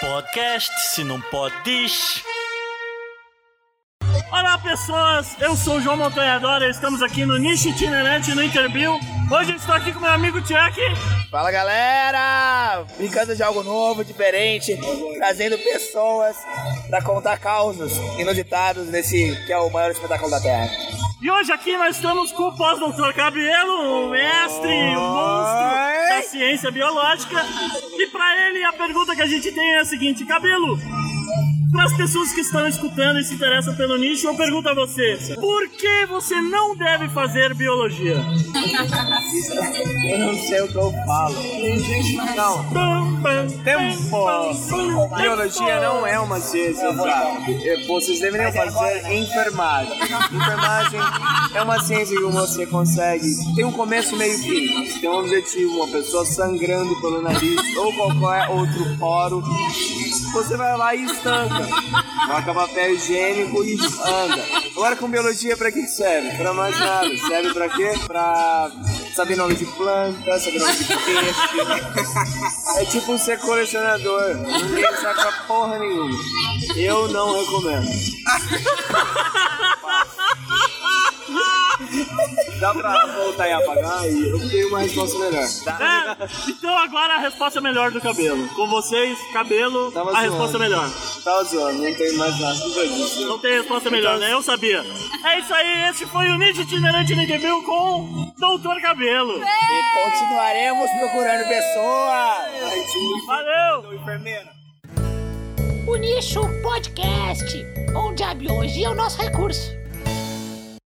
Podcast, se não pode, diz. Olá pessoas, eu sou o João Montanhadora, estamos aqui no Nicho Itinerante no Interview. Hoje estou aqui com meu amigo Chuck. Fala galera! Brincando de algo novo, diferente, trazendo pessoas para contar causos inusitados nesse que é o maior espetáculo da Terra. E hoje aqui nós estamos com o pós-doutor Cabelo, o mestre, o ciência biológica. E para ele a pergunta que a gente tem é a seguinte: Cabelo, para as pessoas que estão escutando e se interessam pelo nicho, eu pergunto a você: por que você não deve fazer biologia? Eu não sei o que eu falo. Não, tempo! Biologia não é uma ciência exata. Vocês deveriam fazer enfermagem. Enfermagem é uma ciência que você consegue. Tem um começo, meio e fim. Tem um objetivo, uma pessoa sangrando pelo nariz ou qualquer outro poro. Você vai lá e estanca. Coloca papel higiênico e anda. Agora com biologia, pra que que serve? Pra mais nada. Serve pra quê? Pra saber nome de planta, saber nome de peixe. É tipo ser colecionador. Ninguém saca porra nenhuma. Eu não recomendo. Dá pra voltar e apagar e eu tenho uma resposta melhor. É, então agora a resposta é melhor do cabelo. Com vocês, cabelo, Tava a zoando. resposta é melhor. Tava zoando, não tem mais nada disso. Não tem resposta melhor, né? Eu sabia. É isso aí, esse foi o Nicho Itinerante Interview com Doutor Cabelo. E continuaremos procurando pessoas. Valeu! O Nicho Podcast, onde a biologia é o nosso recurso.